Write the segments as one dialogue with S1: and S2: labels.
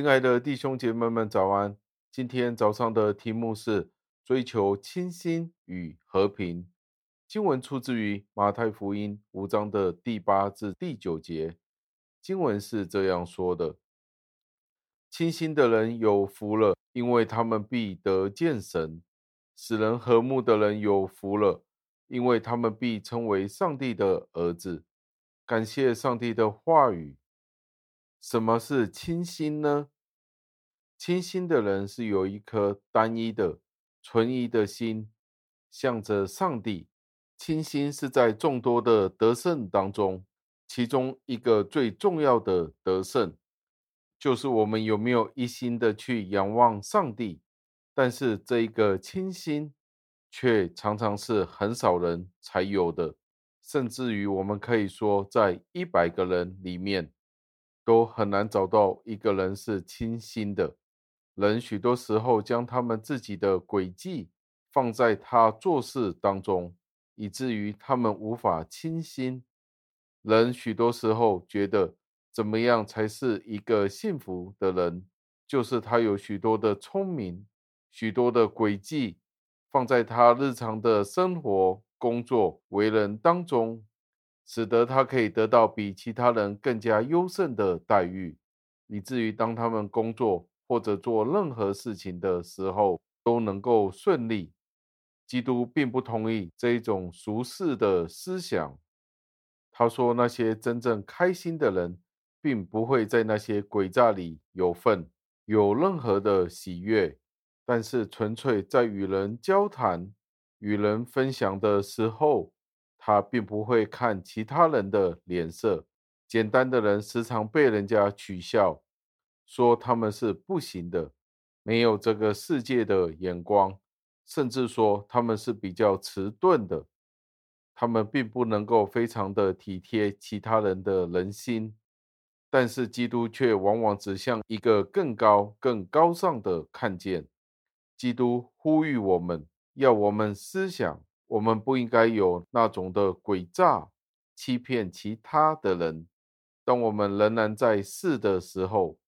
S1: 亲爱的弟兄姐妹们，早安！今天早上的题目是追求清新与和平。经文出自于马太福音五章的第八至第九节。经文是这样说的：“清新的人有福了，因为他们必得见神；使人和睦的人有福了，因为他们必称为上帝的儿子。”感谢上帝的话语。什么是清心呢？清心的人是有一颗单一的、纯一的心，向着上帝。清心是在众多的得胜当中，其中一个最重要的得胜，就是我们有没有一心的去仰望上帝。但是这一个清心，却常常是很少人才有的，甚至于我们可以说，在一百个人里面。都很难找到一个人是清心的。人许多时候将他们自己的诡计放在他做事当中，以至于他们无法清心。人许多时候觉得怎么样才是一个幸福的人，就是他有许多的聪明，许多的诡计放在他日常的生活、工作、为人当中。使得他可以得到比其他人更加优胜的待遇，以至于当他们工作或者做任何事情的时候都能够顺利。基督并不同意这一种俗世的思想。他说，那些真正开心的人，并不会在那些诡诈里有份，有任何的喜悦，但是纯粹在与人交谈、与人分享的时候。他并不会看其他人的脸色。简单的人时常被人家取笑，说他们是不行的，没有这个世界的眼光，甚至说他们是比较迟钝的。他们并不能够非常的体贴其他人的人心。但是基督却往往指向一个更高、更高尚的看见。基督呼吁我们，要我们思想。我们不应该有那种的诡诈，欺骗其他的人。当我们仍然在世的时候，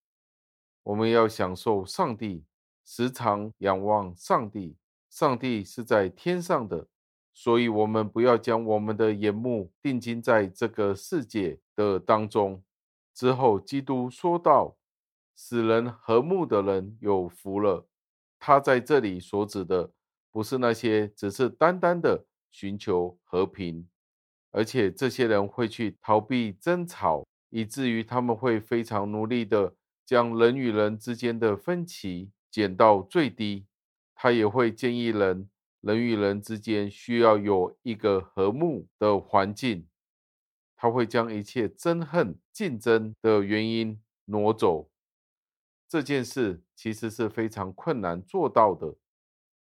S1: 我们要享受上帝，时常仰望上帝。上帝是在天上的，所以我们不要将我们的眼目定睛在这个世界的当中。之后，基督说道：“使人和睦的人有福了。”他在这里所指的。不是那些只是单单的寻求和平，而且这些人会去逃避争吵，以至于他们会非常努力的将人与人之间的分歧减到最低。他也会建议人，人与人之间需要有一个和睦的环境。他会将一切憎恨、竞争的原因挪走。这件事其实是非常困难做到的。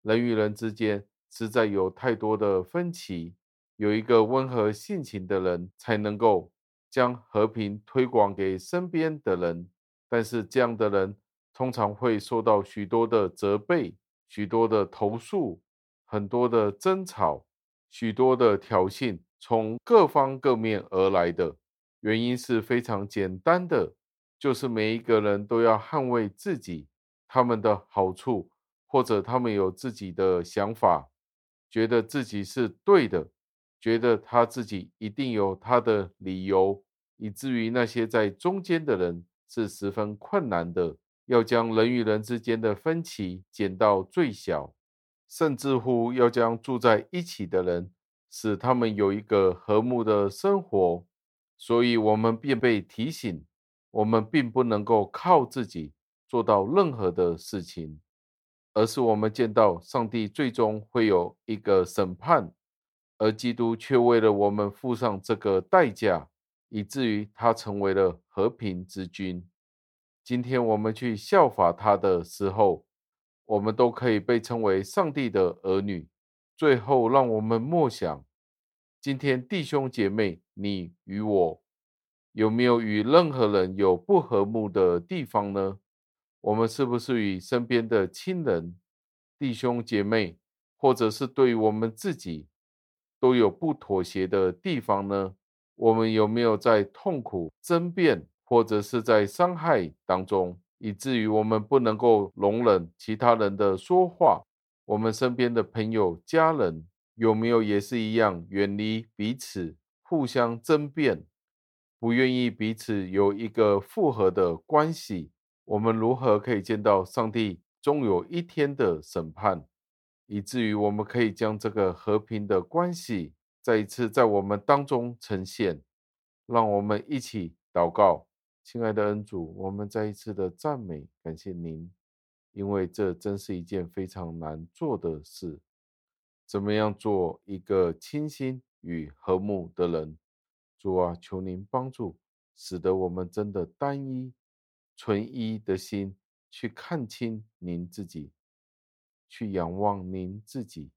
S1: 人与人之间实在有太多的分歧，有一个温和性情的人才能够将和平推广给身边的人。但是这样的人通常会受到许多的责备、许多的投诉、很多的争吵、许多的挑衅，从各方各面而来的原因是非常简单的，就是每一个人都要捍卫自己他们的好处。或者他们有自己的想法，觉得自己是对的，觉得他自己一定有他的理由，以至于那些在中间的人是十分困难的，要将人与人之间的分歧减到最小，甚至乎要将住在一起的人，使他们有一个和睦的生活。所以，我们便被提醒，我们并不能够靠自己做到任何的事情。而是我们见到上帝最终会有一个审判，而基督却为了我们付上这个代价，以至于他成为了和平之君。今天我们去效法他的时候，我们都可以被称为上帝的儿女。最后，让我们默想：今天弟兄姐妹，你与我有没有与任何人有不和睦的地方呢？我们是不是与身边的亲人、弟兄姐妹，或者是对于我们自己，都有不妥协的地方呢？我们有没有在痛苦、争辩，或者是在伤害当中，以至于我们不能够容忍其他人的说话。我们身边的朋友、家人有没有也是一样，远离彼此，互相争辩，不愿意彼此有一个复合的关系？我们如何可以见到上帝终有一天的审判，以至于我们可以将这个和平的关系再一次在我们当中呈现？让我们一起祷告。亲爱的恩主，我们再一次的赞美感谢您，因为这真是一件非常难做的事。怎么样做一个清新与和睦的人？主啊，求您帮助，使得我们真的单一、纯一的心去看清您自己，去仰望您自己，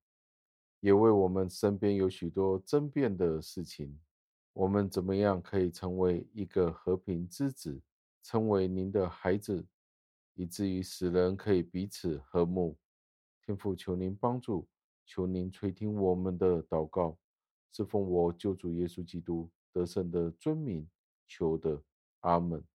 S1: 也为我们身边有许多争辩的事情。我们怎么样可以成为一个和平之子，成为您的孩子，以至于使人可以彼此和睦？天父，求您帮助，求您垂听我们的祷告，是奉我救主耶稣基督得胜的尊名求的，阿门。